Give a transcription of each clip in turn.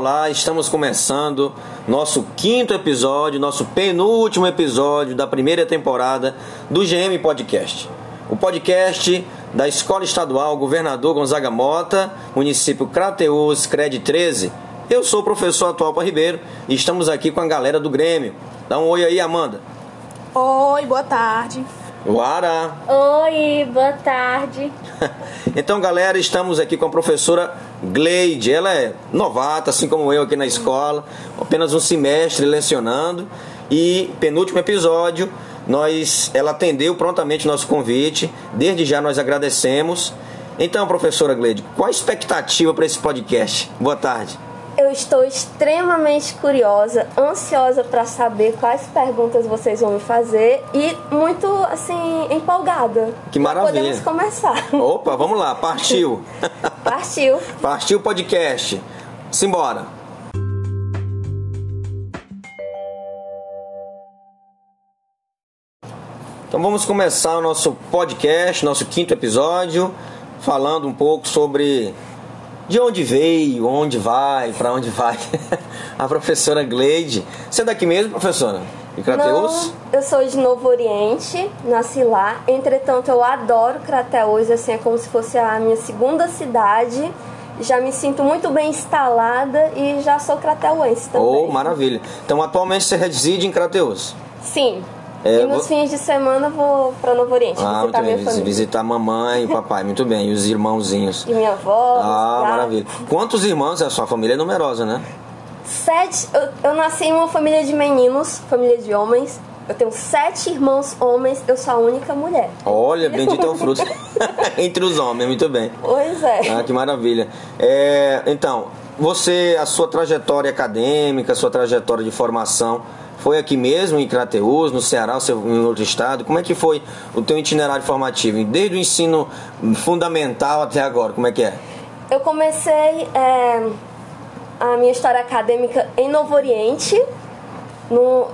Olá, estamos começando nosso quinto episódio, nosso penúltimo episódio da primeira temporada do GM Podcast. O podcast da Escola Estadual Governador Gonzaga Mota, município Crateus, CRED 13. Eu sou o professor Atualpa Ribeiro e estamos aqui com a galera do Grêmio. Dá um oi aí, Amanda. Oi, boa tarde. Uara. Oi, boa tarde. então, galera, estamos aqui com a professora Gleide. Ela é novata, assim como eu aqui na escola, apenas um semestre lecionando. E penúltimo episódio, nós, ela atendeu prontamente nosso convite. Desde já nós agradecemos. Então, professora Gleide, qual a expectativa para esse podcast? Boa tarde. Eu estou extremamente curiosa, ansiosa para saber quais perguntas vocês vão me fazer e muito assim empolgada. Que maravilha. Podemos começar. Opa, vamos lá, partiu. partiu. Partiu o podcast. Simbora. Então vamos começar o nosso podcast, nosso quinto episódio, falando um pouco sobre de onde veio, onde vai, para onde vai. a professora Gleide. Você é daqui mesmo, professora? De Crateus? Não, eu sou de Novo Oriente, nasci lá. Entretanto, eu adoro Crateus, assim, é como se fosse a minha segunda cidade. Já me sinto muito bem instalada e já sou crateuense também. Oh, maravilha. Então, atualmente você reside em Crateus? Sim. É, e nos vou... fins de semana vou para Novo Oriente ah, visitar minha família. Visitar mamãe e papai, muito bem. E os irmãozinhos. E minha avó. Ah, maravilha. Quantos irmãos? A sua família é numerosa, né? Sete. Eu, eu nasci em uma família de meninos, família de homens. Eu tenho sete irmãos homens, eu sou a única mulher. Olha, bendito é o fruto. Entre os homens, muito bem. Pois é. Ah, que maravilha. É, então, você, a sua trajetória acadêmica, a sua trajetória de formação foi aqui mesmo em Crateus, no Ceará, em outro estado? Como é que foi o teu itinerário formativo, desde o ensino fundamental até agora? Como é que é? Eu comecei é, a minha história acadêmica em Novo Oriente, no,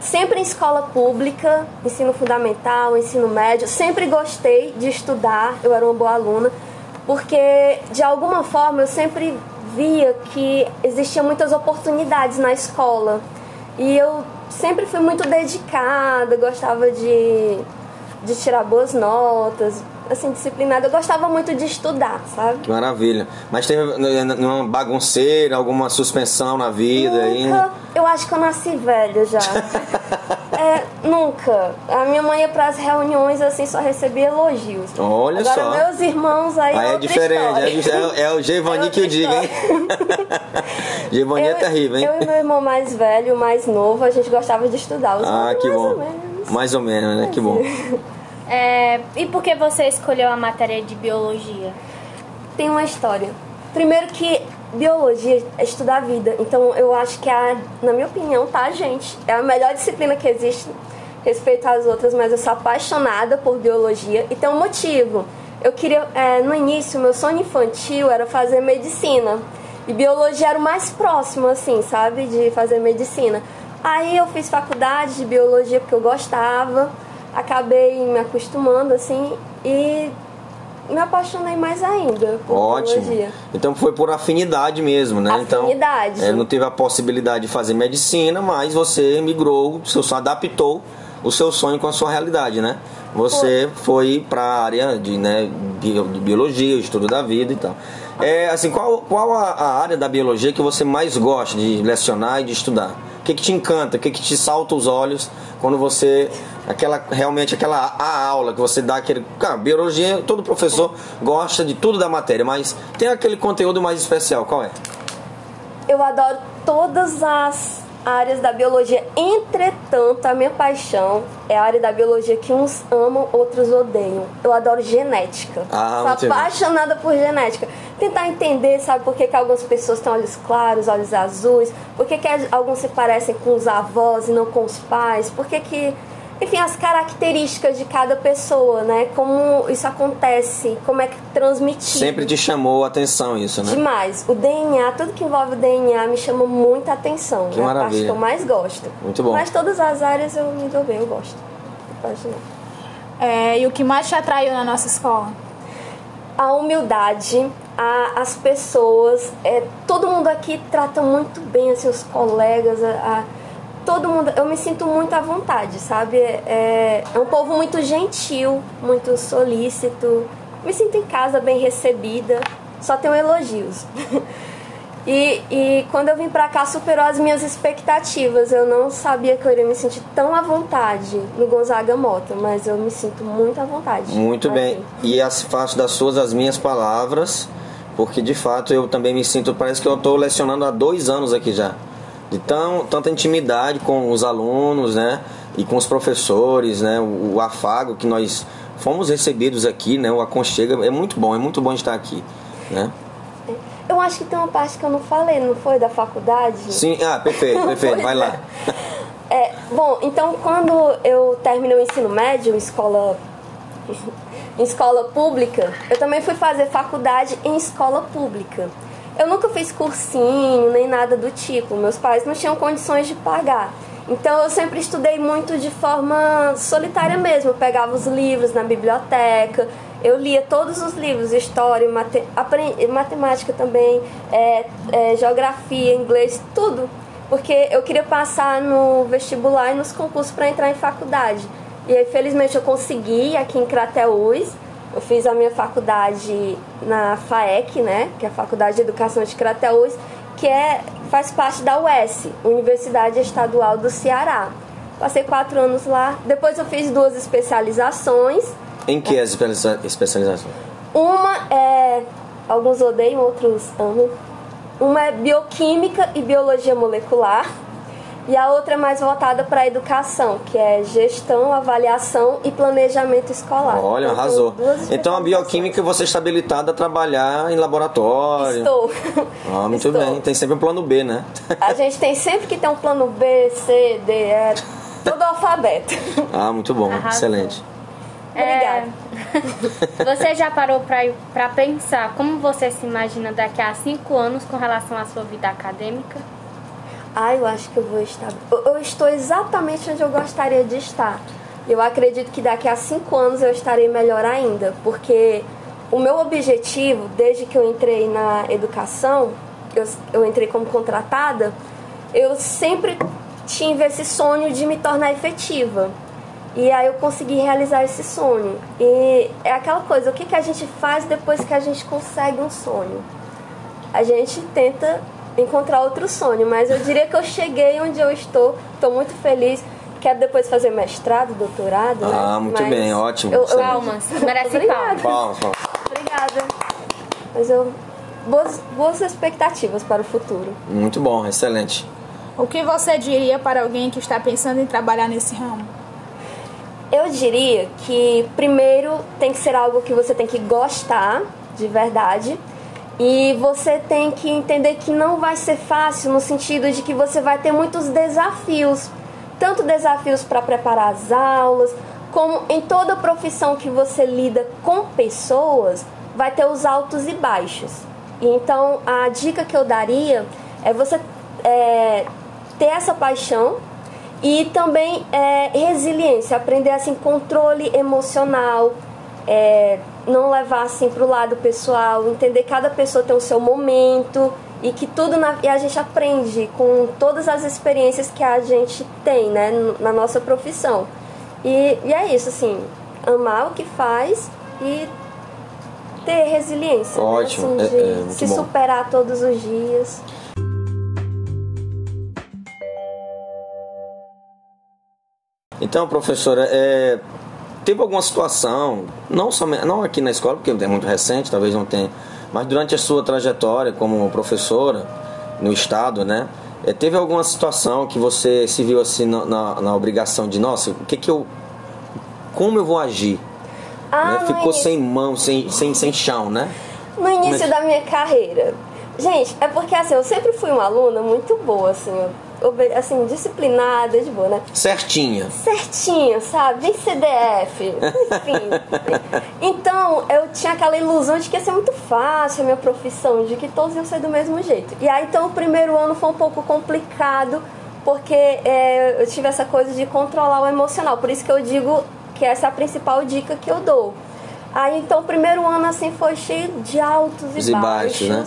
sempre em escola pública, ensino fundamental, ensino médio. Sempre gostei de estudar, eu era uma boa aluna, porque de alguma forma eu sempre via que existiam muitas oportunidades na escola. E eu sempre fui muito dedicada, gostava de, de tirar boas notas, assim, disciplinada. Eu gostava muito de estudar, sabe? Maravilha. Mas teve uma bagunceira, alguma suspensão na vida nunca. aí? Eu acho que eu nasci velha já. é, nunca. A minha mãe ia para as reuniões assim, só recebia elogios. Olha Agora, só. meus irmãos aí. Aí é diferente. É, é, o Giovanni é que eu digo, hein? Giovanni é terrível, hein? Eu e meu irmão mais velho, mais novo, a gente gostava de estudar. Os ah, que mais bom. Ou menos. Mais ou menos, né? Que bom. É, e por que você escolheu a matéria de biologia? Tem uma história. Primeiro que biologia é estudar a vida. Então eu acho que a, na minha opinião, tá, gente? É a melhor disciplina que existe respeito às outras, mas eu sou apaixonada por biologia e tem um motivo. Eu queria, é, no início, meu sonho infantil era fazer medicina. E biologia era o mais próximo, assim, sabe, de fazer medicina. Aí eu fiz faculdade de biologia porque eu gostava acabei me acostumando assim e me apaixonei mais ainda por Ótimo. biologia. Então foi por afinidade mesmo, né? Afinidade. Então, é, não teve a possibilidade de fazer medicina, mas você migrou, você adaptou o seu sonho com a sua realidade, né? Você foi para a área de, né, de biologia, estudo da vida e tal. É, assim, qual, qual a, a, área da biologia que você mais gosta de lecionar e de estudar? O que, que te encanta? O que, que te salta os olhos quando você aquela realmente aquela a aula que você dá aquele cara, biologia todo professor gosta de tudo da matéria mas tem aquele conteúdo mais especial qual é? Eu adoro todas as áreas da biologia. Entretanto a minha paixão é a área da biologia que uns amam outros odeiam. Eu adoro genética. Ah, sou apaixonada por genética. Tentar entender sabe por que, que algumas pessoas têm olhos claros olhos azuis? Por que, que alguns se parecem com os avós e não com os pais? Por que que enfim, as características de cada pessoa, né? Como isso acontece, como é que transmitir. Sempre te chamou a atenção isso, né? Demais. O DNA, tudo que envolve o DNA me chama muita atenção. Que é maravilha. a parte que eu mais gosto. Muito bom. Mas todas as áreas eu me dou bem, eu gosto. É, e o que mais te atraiu na nossa escola? A humildade, a, as pessoas, é, todo mundo aqui trata muito bem assim, os colegas, a, a, todo mundo, eu me sinto muito à vontade, sabe? É, é um povo muito gentil, muito solícito, me sinto em casa bem recebida, só tenho elogios. E, e quando eu vim pra cá, superou as minhas expectativas. Eu não sabia que eu iria me sentir tão à vontade no Gonzaga Mota, mas eu me sinto muito à vontade. Muito aqui. bem. E as, faço das suas as minhas palavras, porque de fato eu também me sinto, parece que eu estou lecionando há dois anos aqui já. De tão, tanta intimidade com os alunos, né? E com os professores, né? O, o afago que nós fomos recebidos aqui, né? O aconchego é muito bom, é muito bom estar aqui, né? Eu acho que tem uma parte que eu não falei, não foi? Da faculdade? Sim, ah, perfeito, perfeito, vai lá. É, bom, então quando eu terminei o ensino médio em escola, em escola pública, eu também fui fazer faculdade em escola pública. Eu nunca fiz cursinho, nem nada do tipo. Meus pais não tinham condições de pagar. Então eu sempre estudei muito de forma solitária mesmo. Eu pegava os livros na biblioteca, eu lia todos os livros, história, mate, matemática também, é, é, geografia, inglês, tudo. Porque eu queria passar no vestibular e nos concursos para entrar em faculdade. E aí, felizmente, eu consegui aqui em Crateús. Eu fiz a minha faculdade na FAEC, né? Que é a Faculdade de Educação de Crateús, que é, faz parte da UES, Universidade Estadual do Ceará. Passei quatro anos lá. Depois eu fiz duas especializações em que as especializações? Uma é. Alguns odeiam, outros amam. Uma é bioquímica e biologia molecular. E a outra é mais voltada para a educação, que é gestão, avaliação e planejamento escolar. Olha, então, arrasou. Então a bioquímica você está habilitada a trabalhar em laboratório. Estou. Ah, muito Estou. bem. Tem sempre um plano B, né? A gente tem sempre que ter um plano B, C, D, E, todo o alfabeto. Ah, muito bom. Arrasou. Excelente. Obrigada. É... você já parou para pensar como você se imagina daqui a cinco anos com relação à sua vida acadêmica? Ah, eu acho que eu vou estar. Eu estou exatamente onde eu gostaria de estar. Eu acredito que daqui a cinco anos eu estarei melhor ainda, porque o meu objetivo, desde que eu entrei na educação, eu, eu entrei como contratada, eu sempre tive esse sonho de me tornar efetiva. E aí eu consegui realizar esse sonho. E é aquela coisa, o que, que a gente faz depois que a gente consegue um sonho? A gente tenta encontrar outro sonho, mas eu diria que eu cheguei onde eu estou, estou muito feliz. Quero depois fazer mestrado, doutorado. Né? Ah, né? muito mas bem, ótimo. Eu, eu... Palmas, merece palmas. palmas. Obrigada. Mas eu. Boas, boas expectativas para o futuro. Muito bom, excelente. O que você diria para alguém que está pensando em trabalhar nesse ramo? Eu diria que primeiro tem que ser algo que você tem que gostar de verdade. E você tem que entender que não vai ser fácil no sentido de que você vai ter muitos desafios, tanto desafios para preparar as aulas, como em toda profissão que você lida com pessoas, vai ter os altos e baixos. Então, a dica que eu daria é você é, ter essa paixão e também é, resiliência, aprender assim controle emocional, é, não levar assim para o lado pessoal, entender que cada pessoa tem o seu momento e que tudo na, e a gente aprende com todas as experiências que a gente tem, né, na nossa profissão. E, e é isso, assim, amar o que faz e ter resiliência, Ótimo. Né, assim, é, é se bom. superar todos os dias. Então, professora, é, teve alguma situação, não, somente, não aqui na escola, porque é muito recente, talvez não tenha, mas durante a sua trajetória como professora no Estado, né? É, teve alguma situação que você se viu assim na, na, na obrigação de, nossa, o que que eu. Como eu vou agir? Ah, né? Ficou sem mão, sem, sem, sem chão, né? No início Mas... da minha carreira. Gente, é porque assim, eu sempre fui uma aluna muito boa, assim, assim, disciplinada, de boa, né? Certinha. Certinha, sabe? Bem CDF, enfim. então, eu tinha aquela ilusão de que ia ser muito fácil a minha profissão, de que todos iam ser do mesmo jeito. E aí, então, o primeiro ano foi um pouco complicado, porque é, eu tive essa coisa de controlar o emocional. Por isso que eu digo que essa é a principal dica que eu dou. Aí então o primeiro ano assim foi cheio de altos e, e baixos, né?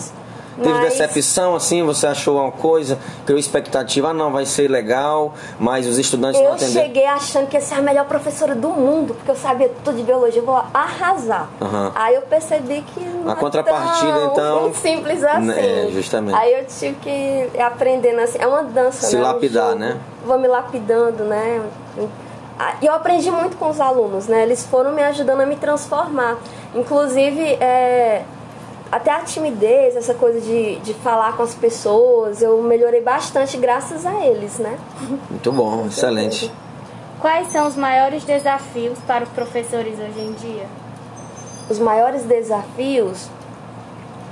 Teve mas- decepção, assim, você achou uma coisa, criou expectativa, ah não, vai ser legal, mas os estudantes não Eu atenderam. cheguei achando que ia ser a melhor professora do mundo, porque eu sabia tudo de biologia, eu vou arrasar. Aham. Aí eu percebi que não A é contrapartida, tão então, simples assim. é, justamente. Aí eu tive que ir aprendendo assim, é uma dança, Se né? Um lapidar, jogo. né? Vou me lapidando, né? Ah, E eu aprendi muito com os alunos, né? Eles foram me ajudando a me transformar. Inclusive, é, até a timidez, essa coisa de, de falar com as pessoas, eu melhorei bastante graças a eles, né? Muito bom, excelente. Quais são os maiores desafios para os professores hoje em dia? os maiores desafios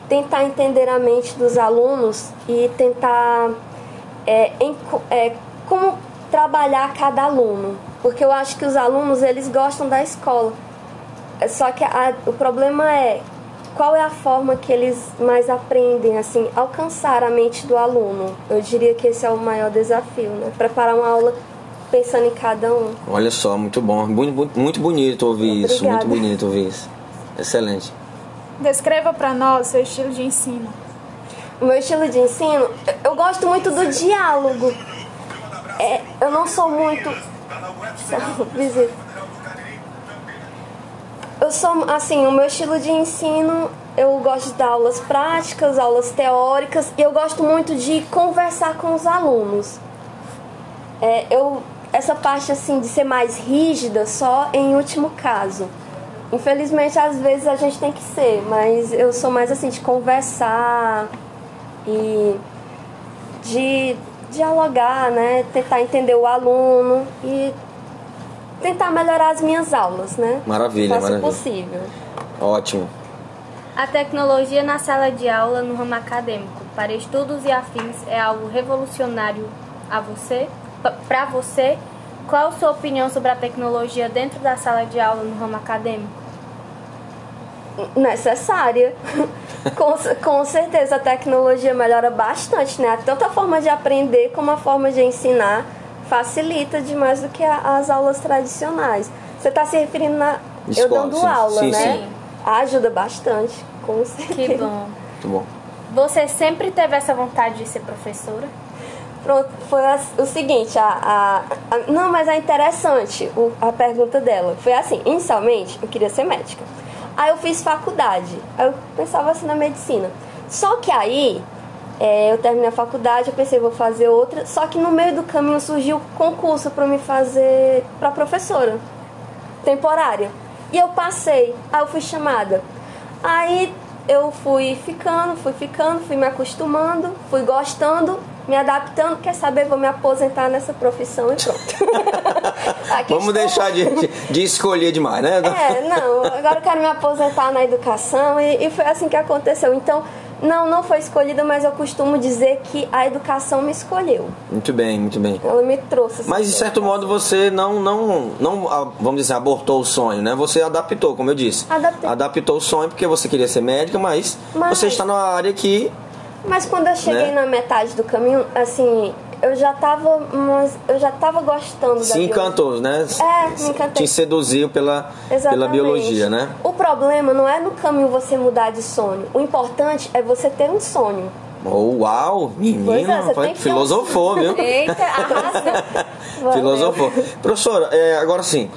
tentar entender a mente dos alunos e tentar é, enco- é, como trabalhar cada aluno porque eu acho que os alunos eles gostam da escola É só que a- o problema é qual é a forma que eles mais aprendem assim alcançar a mente do aluno eu diria que esse é o maior desafio né preparar uma aula pensando em cada um Olha só, muito bom. Muito, muito bonito ouvir isso, Obrigada. muito bonito ouvir isso. Excelente. Descreva para nós seu estilo de ensino. O meu estilo de ensino, eu- eu gosto muito do diálogo. É, eu não sou muito. Visita. Eu sou, assim, o meu estilo de ensino, eu gosto de dar aulas práticas, aulas teóricas, e eu gosto muito de conversar com os alunos. É, eu, essa parte, assim, de ser mais rígida, só em último caso. Infelizmente, às vezes a gente tem que ser, mas eu sou mais, assim, de conversar e de dialogar, né? Tentar entender o aluno e tentar melhorar as minhas aulas, né? Maravilha, Faça o maravilha. possível. Ótimo. A tecnologia na sala de aula no ramo acadêmico para estudos e afins é algo revolucionário a você? Para você, qual a sua opinião sobre a tecnologia dentro da sala de aula no ramo acadêmico? necessária. com, com certeza a tecnologia melhora bastante, né? Tanto a forma de aprender como a forma de ensinar facilita demais do que a- as aulas tradicionais. Você está se referindo na eu Escola, dando sim. aula, Sim, né? sim. Ajuda bastante, com certeza. Que bom. Muito bom. Você sempre teve essa vontade de ser professora? Pronto, foi as- o seguinte, a, a- a- não, mas é interessante o- a pergunta dela. Foi assim, inicialmente eu queria ser médica. Aí eu fiz faculdade, aí eu pensava assim na medicina. Só que aí é, eu terminei a faculdade, eu pensei vou fazer outra. Só que no meio do caminho surgiu concurso para me fazer para professora temporária. E eu passei, aí eu fui chamada. Aí eu fui ficando, fui ficando, fui me acostumando, fui gostando, me adaptando. Quer saber? Vou me aposentar nessa profissão e pronto. Vamos estou. deixar de, de, de escolher demais, né? É, não, agora eu quero me aposentar na educação e, e foi assim que aconteceu. Então, não, não foi escolhida, mas eu costumo dizer que a educação me escolheu. Muito bem, muito bem. Ela me trouxe. Mas de certo modo você não, não, não, ah, vamos dizer, abortou o sonho, né? Você adaptou, como eu disse. Adaptei. Adaptou o sonho porque você queria ser médica, mas, Mas- você está numa área que Mas quando eu cheguei Né? na metade do caminho, assim, eu já tava, mas eu já tava gostando da se biologia. encantou, né? É, me encantei. Te seduziu pela, pela biologia, né? O problema não é no caminho você mudar de sonho. O importante é você ter um sonho. Oh, uau, é, menina, você foi- tem que ter um filosofou, viu? Eita, arrasa. Filosofou. Professora, é, agora sim,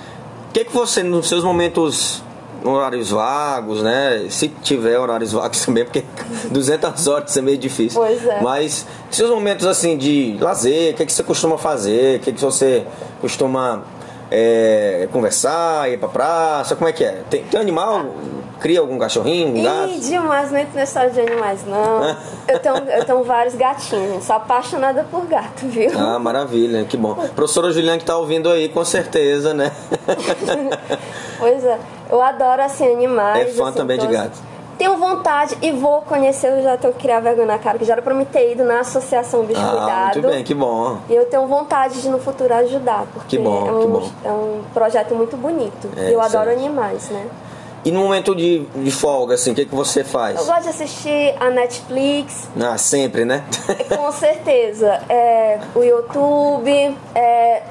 o que, que você, nos seus momentos, horários vagos, né? Se tiver horários vagos também, porque 200 horas é meio difícil. Pois é. Mas, seus momentos, assim, de lazer, o que, que você costuma fazer? O que, que você costuma é, conversar, ir pra praça? Como é que é? Tem, tem animal? Cria algum cachorrinho, um gato? Ih, demais, não entro nessa história de animais, não. eu, tenho, eu tenho vários gatinhos. Sou apaixonada por gato, viu? Ah, maravilha, que bom. Professora Juliana que tá ouvindo aí, com certeza, né? Pois é, eu adoro assim animais. É fã assim, também de então, gato. assim, Tenho vontade e vou conhecer, eu já tenho que criar vergonha na cara, que já era pra me ter ido na Associação Bicho ah, Cuidado. muito bem, que bom. E eu tenho vontade de no futuro ajudar, porque Que bom, é, um, que bom. é um projeto muito bonito. É, eu adoro animais, né? E no momento de, de folga, assim, o que, que você Eu faz? gosto de assistir a Netflix, Ah, sempre, né? com certeza. É, o YouTube. é,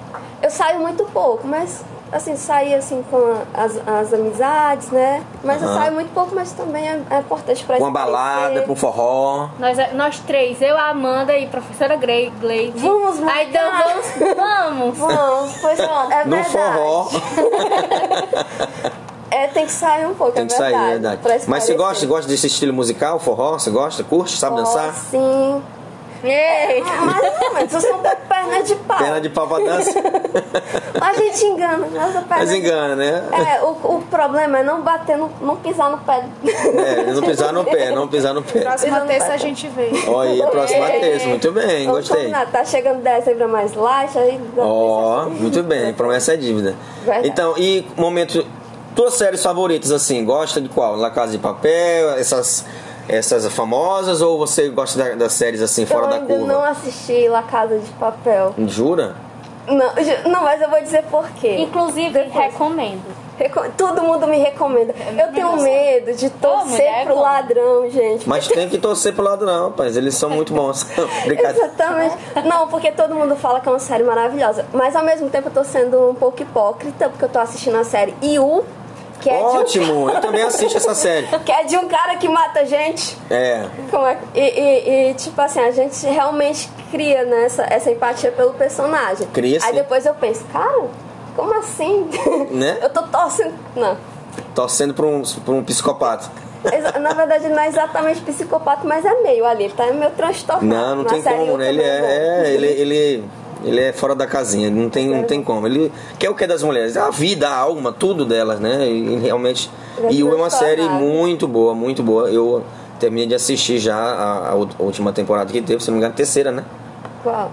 eu saio muito pouco, mas assim, sair assim com as, as amizades, né? Mas eu Aham. saio muito pouco, mas também é, é importante pra Com uma balada, com forró. Nós, nós três, eu, a Amanda e a professora Grey, Gleide. Vamos Aí então vamos, vamos. Vamos, pois é, é No verdade. forró. É, tem que sair um pouco, Tem é que sair, verdade. é verdade. Mas você gosta, gosta desse estilo musical, forró? Você gosta? Curte? Sabe dançar? Oh, sim. Ei. Mais ou menos, eu sou um pouco perna de pau. Perna de pau pra dança? A gente engana, nossa perna Mas engana, né? É, o, o problema é não bater, no, não pisar no pé. É, não pisar no pé, não pisar no pé. Próxima Não terça a gente vê. Olha aí, a próxima terça. Muito bem, Vamos gostei. combinar, Tá chegando dezembro mais light, aí... Ó, muito bem, promessa é dívida. Verdade. Então, e momento. Tuas séries favoritas, assim, gosta de qual? La Casa de Papel, essas, essas famosas, ou você gosta da- das séries assim, fora eu da ainda curva? não assisti La Casa de Papel. Jura? Não, ju- não, mas eu vou dizer por quê. Inclusive, recomendo. Reco- Todo mundo me recomenda. Eu tenho medo de torcer é pro bom. ladrão, gente. Mas tem que torcer pro lado não, rapaz. Eles são muito bons. Exatamente. Não, porque todo mundo fala que é uma série maravilhosa. Mas ao mesmo tempo eu tô sendo um pouco hipócrita, porque eu tô assistindo a série You, que é, de um, Ótimo, eu também assisto essa série. que é de um cara que mata gente. É. Como é? E, e- e, tipo assim, a gente realmente cria né, essa, essa empatia pelo personagem. Cria, Aí sim. depois eu penso, cara, como assim? Né? Eu tô torcendo. Não. Torcendo pra um, pra um psicopata. Na verdade, não é exatamente psicopata, mas é meio ali. Ele tá meio transtornado. Não, não Na tem como, né? Ele é, é, ele, ele, ele é fora da casinha, não tem, não tem como. Ele quer o que é das mulheres? A vida, a alma, tudo delas, né? E realmente. É E é uma série muito boa, muito boa. Eu terminei de assistir já a, a última temporada que teve, se não me engano, a terceira, né? Qual?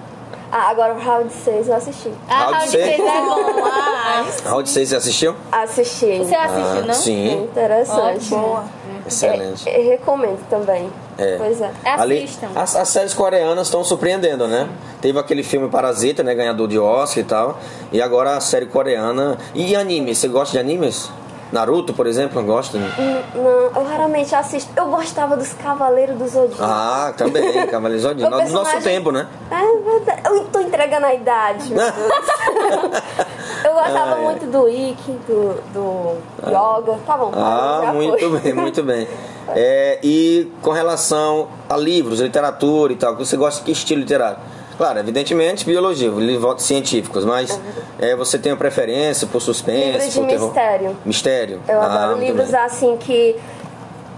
Ah, agora o Round 6 eu assisti. Ah, Round Round seis. 6 é bom. Ah, Round 6 você assistiu? Assisti. você assistiu, Ah, não? Sim, Interessante. Boa. excelente. É, é, recomendo também. É. Pois é. Ali, Assistam. as, as séries coreanas estão surpreendendo, né? Teve aquele filme Parasita, né? Ganhador de Oscar e tal. E agora a série coreana. E anime? Você gosta de animes? Naruto, por exemplo, gosta? Hum, Não, eu raramente assisto. Eu gostava dos Cavaleiros do Zodíaco. Ah, também, Cavaleiros do Zodíaco. No nosso tempo, né? É verdade. Eu tô entregando a idade, meu Deus. Eu gostava Ah, é. muito do Ikki, do, do Yoga. Tá bom. Ah, muito foi. bem, muito bem. É, e com relação a livros, literatura e tal, você gosta de que estilo literário? Claro, evidentemente, biologia, livros científicos, mas é, você tem uma preferência por suspense, Livros de por terror? mistério. Mistério? Eu Ah, adoro livros assim que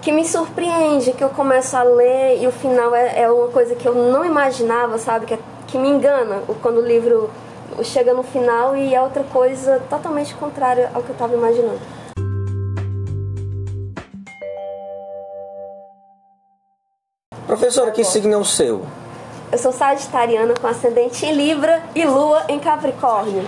que me surpreende, que eu começo a ler e o final é, é uma coisa que eu não imaginava, sabe? Que, é- que me engana quando o livro chega no final e é outra coisa totalmente contrária ao que eu estava imaginando. Professora, que signo é o seu? Eu sou sagitariana com ascendente em Libra e lua em Capricórnio.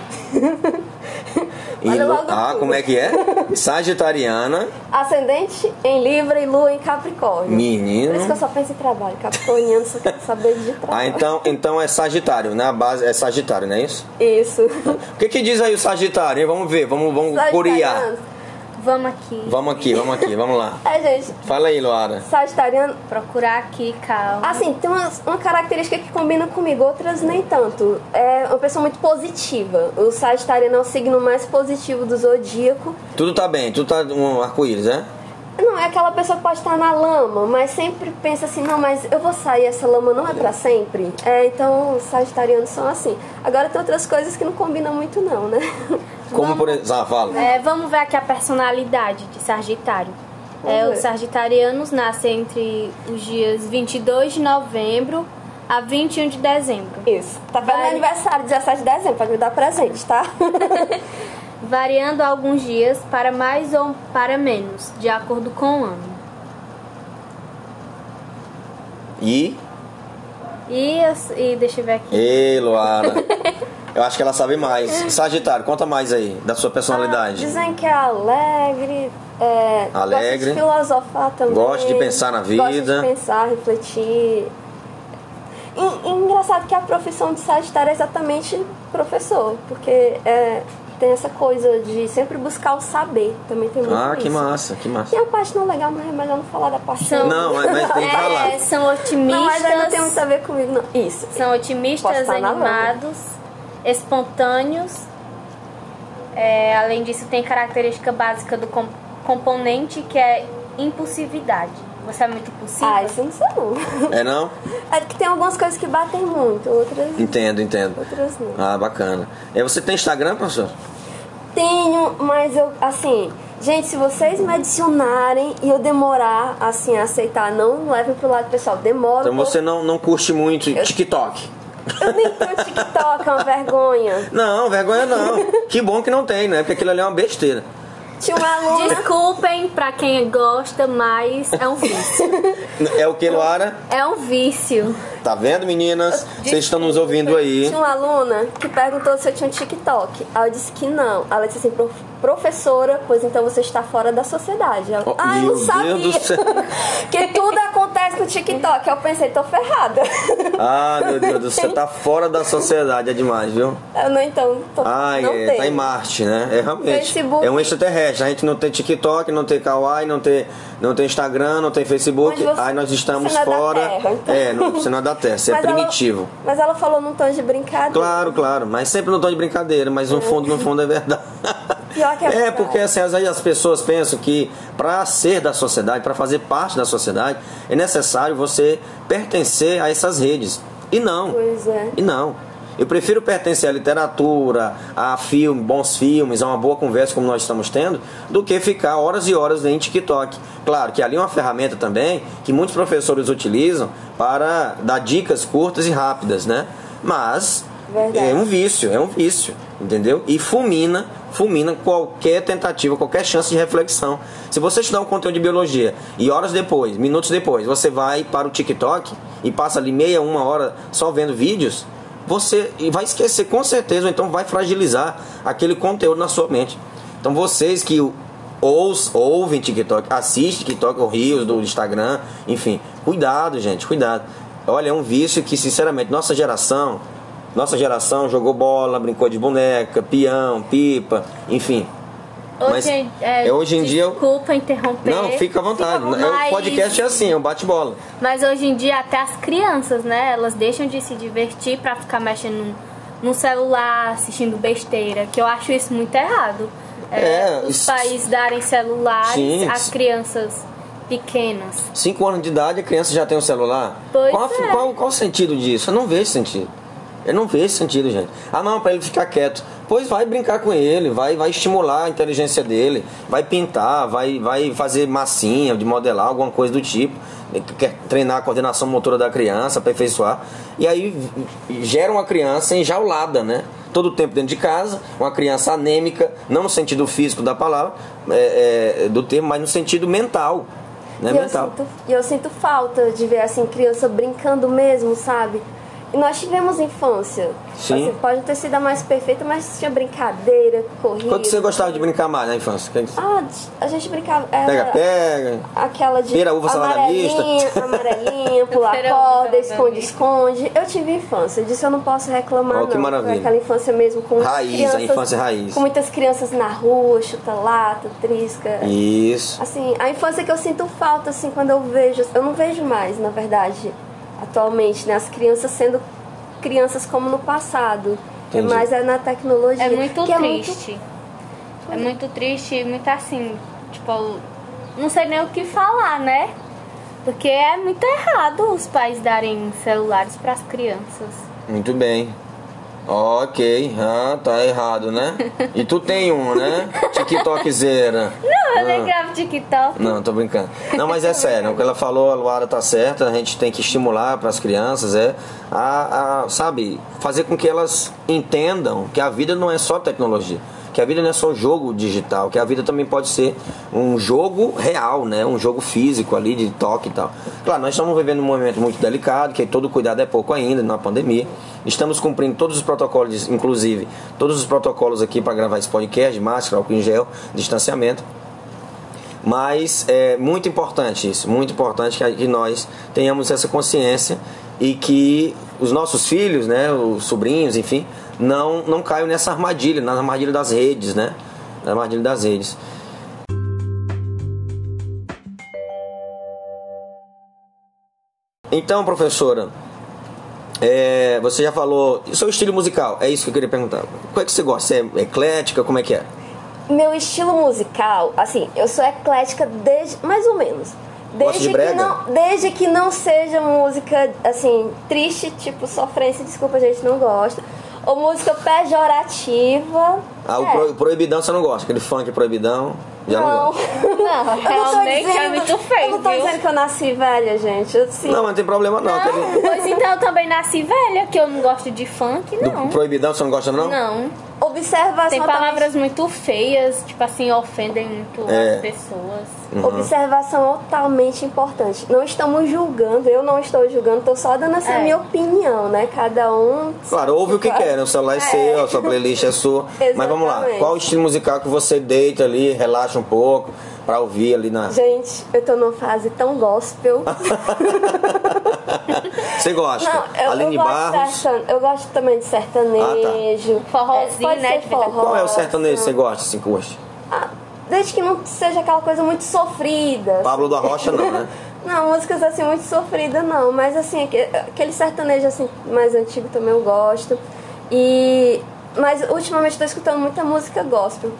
Olha logo ah, tudo. como é que é? Sagitariana, Ascendente em Libra e lua em Capricórnio. Por isso que eu menino. só penso em trabalho. Capricorniano só quer saber de trabalho. Ah, então, então é Sagitário, né? A base é Sagitário, não é isso? Isso. O que, que diz aí o Sagitário? Vamos ver, vamos, vamos curiar. Vamos aqui. Vamos aqui, vamos aqui, vamos lá. É, gente, Fala aí, Luara. Sagitariano Procurar aqui, calma. Assim, tem uma, uma característica que combina comigo, outras nem tanto. É uma pessoa muito positiva. O Sagitariano é o signo mais positivo do zodíaco. Tudo tá bem, tudo tá um arco-íris, né? Não, é aquela pessoa que pode estar na lama, mas sempre pensa assim, não, mas eu vou sair, essa lama não é pra sempre. É, então, os sagitarianos são assim. Agora tem outras coisas que não combinam muito não, né? Como por exemplo. Ah. É, vamos ver aqui a personalidade de Sagitário. É, Vamos os sagitarianos nascem entre os dias 22 de novembro a 21 de dezembro, Isso. Tá vendo Vai. aniversário, 17 de dezembro, pode me dar presente, tá? variando alguns dias para mais ou para menos, de acordo com o ano. E. E, e deixa eu ver aqui. Ei, Luara. Eu acho que ela sabe mais. Sagitário, conta mais aí da sua personalidade. Dizem que é alegre, é, Alegre. gosta de filosofar também. Gosta de pensar na vida. Gosta de pensar, refletir. E, e engraçado que a profissão de Sagitário é exatamente professor, porque é, tem essa coisa de sempre buscar o saber. Também tem muito Ah, que isso. massa, que massa. Tem a parte não legal, mas é melhor não falar da parte São- Não, mas, mas tem que falar. É, são Não, mas aí não otimistas, tem muito a ver comigo, não. Isso. são otimistas, animados, espontâneos É, além disso, tem característica básica do com- componente que é impulsividade. Você é muito impulsiva? Ah, isso eu não sei não. É não? É que tem algumas coisas que batem muito, outras, Entendo, entendo. outras não. Ah, bacana. E você tem Instagram, professor? Tenho, mas eu, assim, gente, se vocês me adicionarem e eu demorar, assim, a aceitar, não levem pro lado pessoal, demora. Então você não, não curte muito TikTok? Eu nem tenho TikTok, é uma vergonha. Não, vergonha não. Que bom que não tem, né? Porque aquilo ali é uma besteira. Tinha uma aluna. Desculpem pra quem gosta, mas é um vício. É o que, Luara? É um vício. Tá vendo, meninas? Vocês estão nos ouvindo aí. Tinha uma aluna que perguntou se eu tinha um TikTok. Aí eu disse que não. Ela disse assim, "Prof- professora, pois então você está fora da sociedade. Ela, Oh, ah, eu não sabia. Deus do céu. que tudo acontece no TikTok. Eu pensei, tô ferrada. Ah, meu Deus do céu, tá fora da sociedade, é demais, viu? Eu não, então, tô, Ai, não é, tá em Marte, né? É realmente. Facebook. É um extraterrestre. A gente não tem TikTok, não tem Kawaii, não tem, não tem Instagram, não tem Facebook. Você- Aí nós estamos você não é da fora. Terra, então. É, não, você não é da Terra, você é ela- primitivo. mas ela falou num tom de brincadeira. Claro, claro, mas sempre no tom de brincadeira, mas no fundo, no fundo é verdade. Pior que é verdade. porque assim, às vezes as pessoas pensam que para ser da sociedade, para fazer parte da sociedade, é necessário você pertencer a essas redes. E não. Pois é. E não. Eu prefiro pertencer à literatura, a filme, bons filmes, a uma boa conversa como nós estamos tendo, do que ficar horas e horas em TikTok. Claro que ali é uma ferramenta também que muitos professores utilizam para dar dicas curtas e rápidas, né? Mas Verdade. é um vício, é um vício, entendeu? E fulmina, fulmina qualquer tentativa, qualquer chance de reflexão. Se você estudar um conteúdo de biologia e horas depois, minutos depois, você vai para o TikTok e passa ali meia, uma hora só vendo vídeos, você vai esquecer com certeza, ou então vai fragilizar aquele conteúdo na sua mente. Então vocês que ous, ouvem TikTok, assistem TikTok, ou Rios do Instagram, enfim, cuidado, gente, cuidado. Olha, é um vício que, sinceramente, nossa geração, nossa geração jogou bola, brincou de boneca, peão, pipa, enfim. Mas Hoje, é, é, hoje em dia Desculpa interromper. Não, fica à vontade. Fica É, O mas- podcast é assim, é um bate-bola. Mas hoje em dia até as crianças, né? Elas deixam de se divertir pra ficar mexendo no, celular, assistindo besteira, que eu acho isso muito errado. É, os isso- pais darem celulares Sim, às crianças pequenas. 5 anos de idade, a criança já tem um celular. Pois qual, é. qual, qual o sentido disso? Eu não vejo sentido. Eu não vejo sentido, gente. Ah, não, para ele ficar quieto. Pois vai brincar com ele, vai, vai estimular a inteligência dele, vai pintar, vai, vai fazer massinha, de modelar, alguma coisa do tipo. Quer treinar a coordenação motora da criança, aperfeiçoar. E aí gera uma criança enjaulada, né? Todo o tempo dentro de casa, uma criança anêmica, não no sentido físico da palavra, é, é, do termo, mas no sentido mental. Né? E eu, mental. sinto, e eu sinto falta de ver assim criança brincando mesmo, sabe? Nós tivemos infância. Sim. Assim, pode ter sido a mais perfeita, mas tinha brincadeira, corrida. Quando você gostava de brincar mais na infância? Que- Ah, a gente brincava. Era Pega, pega. Aquela de Pera, uva, salada amarelinha, mista. amarelinha, pular Pera, corda, esconde, esconde. Eu tive infância, disso eu não posso reclamar Oh, que não. maravilha. Aquela infância mesmo com muitas Raiz, a crianças, infância raiz. Com muitas crianças na rua, chuta-lata, trisca. Isso. Assim, a infância que eu sinto falta, assim, quando eu vejo. Eu não vejo mais, na verdade, atualmente, né? As crianças sendo crianças como no passado. Entendi. É mais é na tecnologia. É muito que triste. É muito triste e muito assim, tipo, não sei nem o que falar, né? Porque é muito errado os pais darem celulares para as crianças. Muito bem. Ok, ah, tá errado, né? E tu tem um, né? TikTokzeira. Não, eu nem Ah. gravo TikTok. Não, tô brincando. Não, mas é sério, o que ela falou, a Luara tá certa, a gente tem que estimular para as crianças, é a, a, sabe, fazer com que elas entendam que a vida não é só tecnologia, que a vida não é só jogo digital, que a vida também pode ser um jogo real, né? Um jogo físico ali de toque e tal. Claro, nós estamos vivendo um momento muito delicado, que todo cuidado é pouco ainda na pandemia. Estamos cumprindo todos os protocolos, inclusive todos os protocolos aqui para gravar esse podcast, máscara, álcool em gel, distanciamento. Mas é muito importante isso, muito importante que, nós tenhamos essa consciência e que os nossos filhos, né, os sobrinhos, enfim, não, não caiam nessa armadilha, na armadilha das redes, né? Na armadilha das redes. Então, professora, É, você já falou. E seu estilo musical? É isso que eu queria perguntar. Qual é que você gosta? Você é eclética? Como é que é? Meu estilo musical, assim, eu sou eclética desde. mais ou menos. Gosta de Desde que, não, desde que não seja música, assim, triste, tipo sofrência, desculpa, a gente não gosta. Ou música pejorativa. Ah, o É. pro- proibidão você não gosta? Aquele funk proibidão? Já não, Não. gosta. Não, não realmente é dizendo, muito feio, eu não tô viu? dizendo que eu nasci velha, gente. Eu, sim, Não, mas não tem problema não. Aquele- Pois então eu também nasci velha, que eu não gosto de funk, do não. proibidão você não gosta não? Não. Observação Tem também- palavras muito feias, tipo assim, ofendem muito É. as pessoas. Uhum. Observação totalmente importante. Não estamos julgando, eu não estou julgando, estou só dando essa É. minha opinião, né? Cada um. Claro, ouve o que quer, né? O celular é, seu, a sua playlist é sua. Mas vamos lá, qual o estilo musical que você deita ali, relaxa um pouco, pra ouvir ali na. Gente, eu tô numa fase tão gospel. Você gosta? Não, eu, Aline eu gosto, Barros. Ah, tá. sertan- eu gosto também de sertanejo. Forrozinho, pode né, ser que fica- forró, Qual é o sertanejo que você assim. gosta, assim, curte? Ah, desde que não seja aquela coisa muito sofrida. Pablo da Rocha não, né? Não, músicas assim muito sofridas não, mas assim, aque- aquele sertanejo assim mais antigo também eu gosto. E mas ultimamente estou escutando muita música gospel.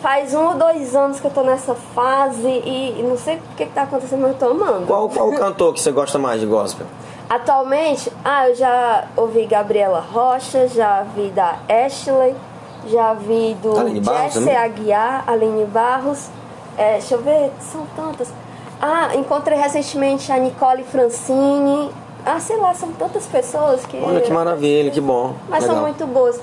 Faz um ou dois anos que eu tô nessa fase e, e não sei o que, que tá acontecendo, mas eu tô amando. Qual, qual o cantor que você gosta mais de gospel? Atualmente, ah, eu já ouvi Gabriela Rocha, já vi da Ashley, já vi do Aline Barros Jesse também? Aguiar, Aline Barros. É, deixa eu ver, são tantas. Ah, encontrei recentemente a Nicole Francini. Ah, sei lá, são tantas pessoas que. Olha que maravilha, que bom. Mas Legal. são muito boas.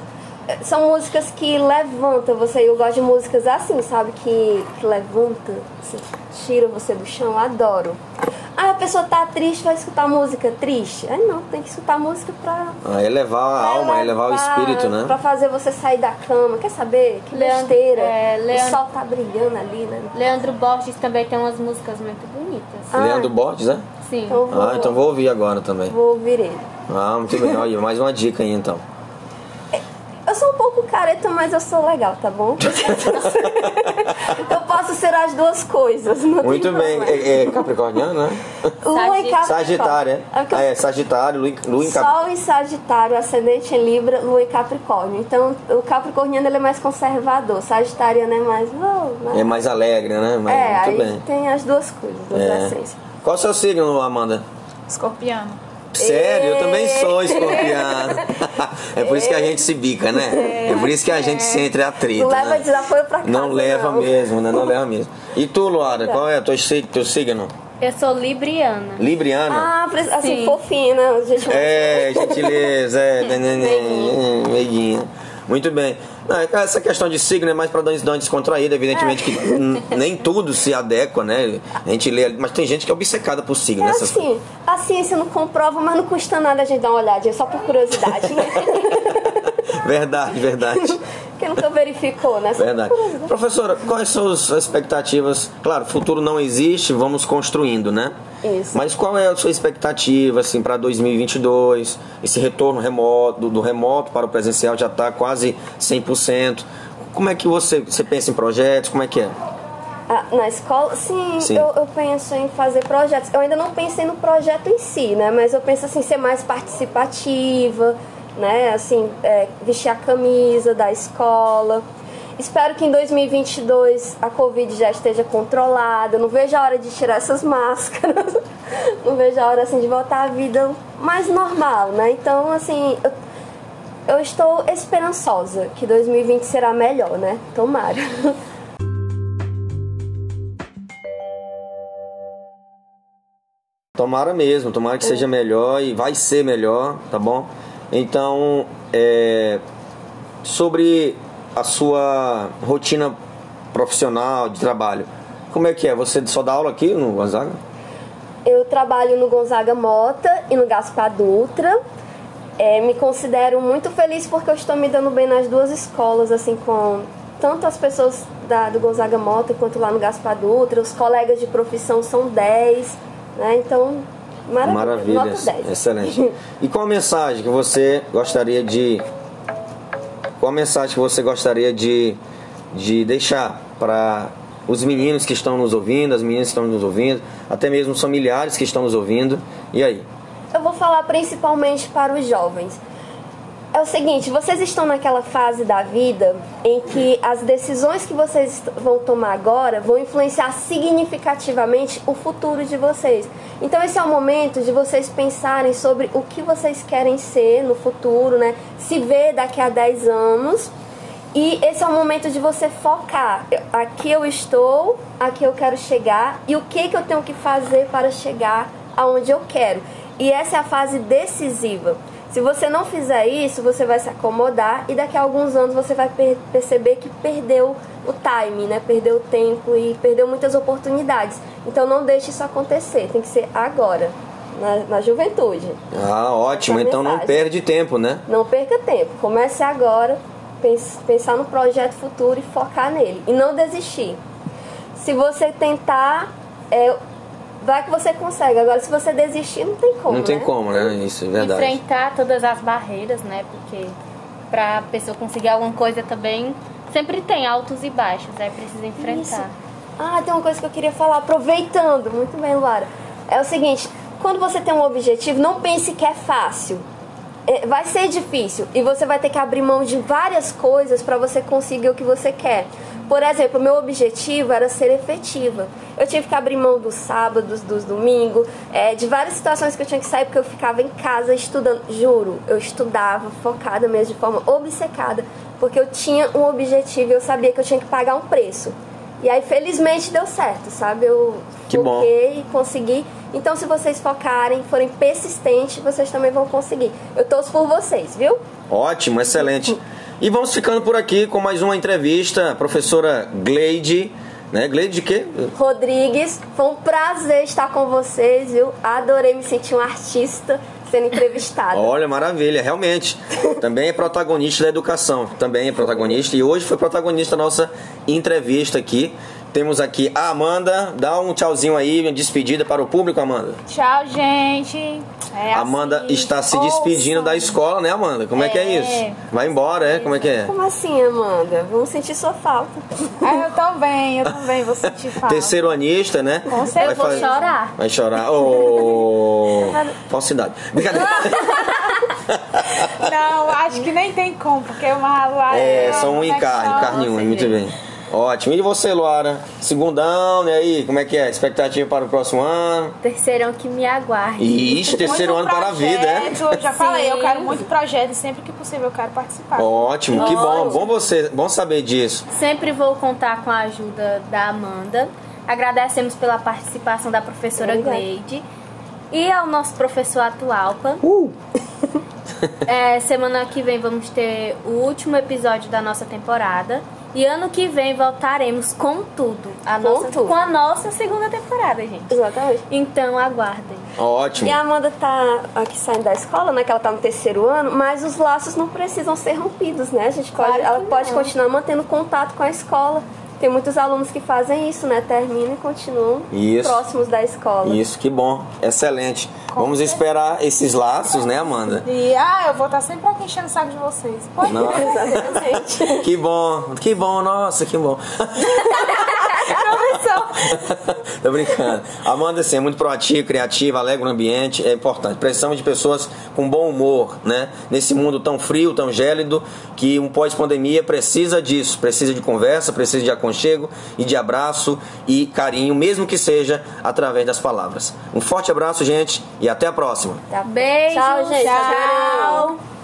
É, São músicas que levantam você. Eu gosto de músicas assim, sabe? Que, que levanta, assim, tira você do chão. Adoro. Ah, a pessoa tá triste, vai escutar música triste. Aí não, tem que escutar música pra. Ah, elevar a pra alma, elevar o espírito, né? Pra fazer você sair da cama. Quer saber? Que Leandro- besteira. é, O Leandro- sol tá brilhando ali, né? Leandro Borges também tem umas músicas muito bonitas. Ah. Leandro Borges, né? Sim. Então Ah, então vou ouvir agora também. vou ouvir ele. Ah, muito bem. Olha, mais uma dica aí então. Eu sou um pouco careta, mas eu sou legal, tá bom? eu posso ser as duas coisas. Não tem Muito bem. É, é capricorniano, né? Lua em Capricórnio. Sagitário, é? É Ah, é, Sagitário, Lua Lua em Capricórnio. Sol em Sagitário, ascendente em Libra, Lua em Capricórnio. Então, o Capricorniano ele é mais conservador, Sagitariano é mais. Oh, mais- É mais alegre, né? Mas, É, muito aí bem. tem as duas coisas, duas É. essências. Qual o seu signo, Amanda? Escorpiano. Sério, eu também sou escorpiano. é por isso que a gente se bica, né? É por isso que a gente se entra atrito. Não leva né? desaforo pra casa. Não leva não. mesmo, né? Não leva mesmo. E tu, Luara, qual é o teu, teu signo? Eu sou libriana. Libriana? Ah, assim, Sim. fofinha, né? Gente, É, gentileza, é, neném, meiguinha. Muito bem. Não, essa questão de signo é mais para dar uma descontraída, evidentemente que n- nem tudo se adequa, né? A gente lê, mas tem gente que é obcecada por signo, É né? Assim, a ciência não comprova, mas não custa nada a gente dar uma olhadinha, só por curiosidade. Verdade, verdade. Quem nunca verificou, né? Verdade. Professora, quais são as expectativas? Claro, futuro não existe, vamos construindo, né? Isso. Mas qual é a sua expectativa assim para 2022? Esse retorno remoto do, do remoto para o presencial já está quase 100%. Como é que você, você pensa em projetos? Como é que é? Ah, na escola, sim, Sim. Eu, eu penso em fazer projetos. Eu ainda não pensei no projeto em si, né? Mas eu penso assim, ser mais participativa, né? Assim, é, vestir a camisa da escola. Espero que em 2022 a Covid já esteja controlada. Não vejo a hora de tirar essas máscaras. Não vejo a hora assim de voltar à vida mais normal, né? Então, assim, eu, eu estou esperançosa que 2020 será melhor, né? Tomara. Tomara mesmo, tomara que seja melhor e vai ser melhor, tá bom? Então, é, sobre a sua rotina profissional de trabalho, como é que é? Você só dá aula aqui no Gonzaga? Eu trabalho no Gonzaga Mota e no Gaspar Dutra. É, me considero muito feliz porque eu estou me dando bem nas duas escolas, assim, com tanto as pessoas da, do Gonzaga Mota quanto lá no Gaspar Dutra. Os colegas de profissão são 10, né? Então, maravilha. Maravilha, Nota 10. excelente. E qual a mensagem que você gostaria de. Qual a mensagem que você gostaria de, de deixar para os meninos que estão nos ouvindo, as meninas que estão nos ouvindo, até mesmo os familiares que estão nos ouvindo? E aí? eu vou falar principalmente para os jovens. É o seguinte, vocês estão naquela fase da vida em que as decisões que vocês vão tomar agora vão influenciar significativamente o futuro de vocês. Então esse é o momento de vocês pensarem sobre o que vocês querem ser no futuro, né? Se ver daqui a 10 anos. E esse é o momento de você focar. Aqui eu estou, aqui eu quero chegar e o que, que eu tenho que fazer para chegar aonde eu quero. E essa é a fase decisiva. Se você não fizer isso, você vai se acomodar e daqui a alguns anos você vai per perceber que perdeu o time, né? Perdeu o tempo e perdeu muitas oportunidades. Então não deixe isso acontecer, tem que ser agora, na, na juventude. Ah, ótimo. Então não perde tempo, né? Não perca tempo. Comece agora, pense, pensar no projeto futuro e focar nele. E não desistir. Se você tentar, é, vai que você consegue. Agora, se você desistir, não tem como. Não tem né? como, né? Isso é verdade. Enfrentar todas as barreiras, né? Porque pra pessoa conseguir alguma coisa também, sempre tem altos e baixos, aí precisa enfrentar. Isso. Ah, tem uma coisa que eu queria falar, aproveitando. Muito bem, Luara. É o seguinte, quando você tem um objetivo, não pense que é fácil. É, vai ser difícil e você vai ter que abrir mão de várias coisas para você conseguir o que você quer. Por exemplo, o meu objetivo era ser efetiva. Eu tive que abrir mão dos sábados, dos domingos, é, de várias situações que eu tinha que sair porque eu ficava em casa estudando. Juro, eu estudava focada mesmo, de forma obcecada, porque eu tinha um objetivo e eu sabia que eu tinha que pagar um preço. E aí, felizmente, deu certo, sabe? Eu Que foquei, consegui. Então, se vocês focarem, forem persistentes, vocês também vão conseguir. Eu torço por vocês, viu? Ótimo, excelente. E vamos ficando por aqui com mais uma entrevista. Professora Gleide, né? Gleide de quê? Rodrigues, foi um prazer estar com vocês, viu? Adorei me sentir um artista sendo entrevistada. Olha, maravilha, realmente. Também é protagonista da educação. Também é protagonista. E hoje foi protagonista da nossa entrevista aqui. Temos aqui a Amanda. Dá um tchauzinho aí, uma despedida para o público, Amanda. Tchau, gente. É Amanda assim. está se despedindo da escola, né, Amanda? Como é, que é É. isso? Vai embora, é? Como é que é? Como assim, Amanda? Vamos sentir sua falta. Ah, eu também, eu também vou sentir falta. Terceiro anista, né? Com certeza. Eu vou fazer- chorar. Vai chorar. Ô, falsidade. Brincadeira. Não, acho que nem tem como, porque uma. É, são um como e é que carne, chama? carne um, muito bem. Ótimo. E você, Luara? Segundão, né? aí? Como é que é? Expectativa para o próximo ano? Terceirão que me aguarde. Ixi, terceiro Muito ano para a vida, é? projeto, Eu já falei, eu Sim. quero muito projeto e sempre que possível eu quero participar. Ótimo, que bom. Bom você, bom saber disso. Sempre vou contar com a ajuda da Amanda. Agradecemos pela participação da professora Obrigada. Gleide e ao nosso professor Atualpa. Uh! É, semana que vem vamos ter o último episódio da nossa temporada. E ano que vem voltaremos com tudo. A Com nossa, tudo. com a nossa segunda temporada, gente. Exatamente. Então aguardem. Ótimo. E a Amanda tá aqui saindo da escola, né? Que ela tá no terceiro ano, mas os laços não precisam ser rompidos, né? A gente pode, Claro ela pode não. continuar mantendo contato com a escola. Tem muitos alunos que fazem isso, né? Terminam e continuam Isso. próximos da escola. Isso, que bom. Excelente. Vamos esperar esses laços, né, Amanda? E, ah, eu vou estar sempre aqui enchendo o saco de vocês. Pode Não. Exatamente. Que bom, que bom, nossa, que bom. Tô brincando. Amanda, assim, é muito proativa, criativa, alegre no ambiente, é importante. Precisamos de pessoas com bom humor, né? Nesse mundo tão frio, tão gélido, que um pós-pandemia precisa disso. Precisa de conversa, precisa de aconchego e de abraço e carinho, mesmo que seja através das palavras. Um forte abraço, gente, e até a próxima. Tá. Beijo. Tchau, gente. Tchau.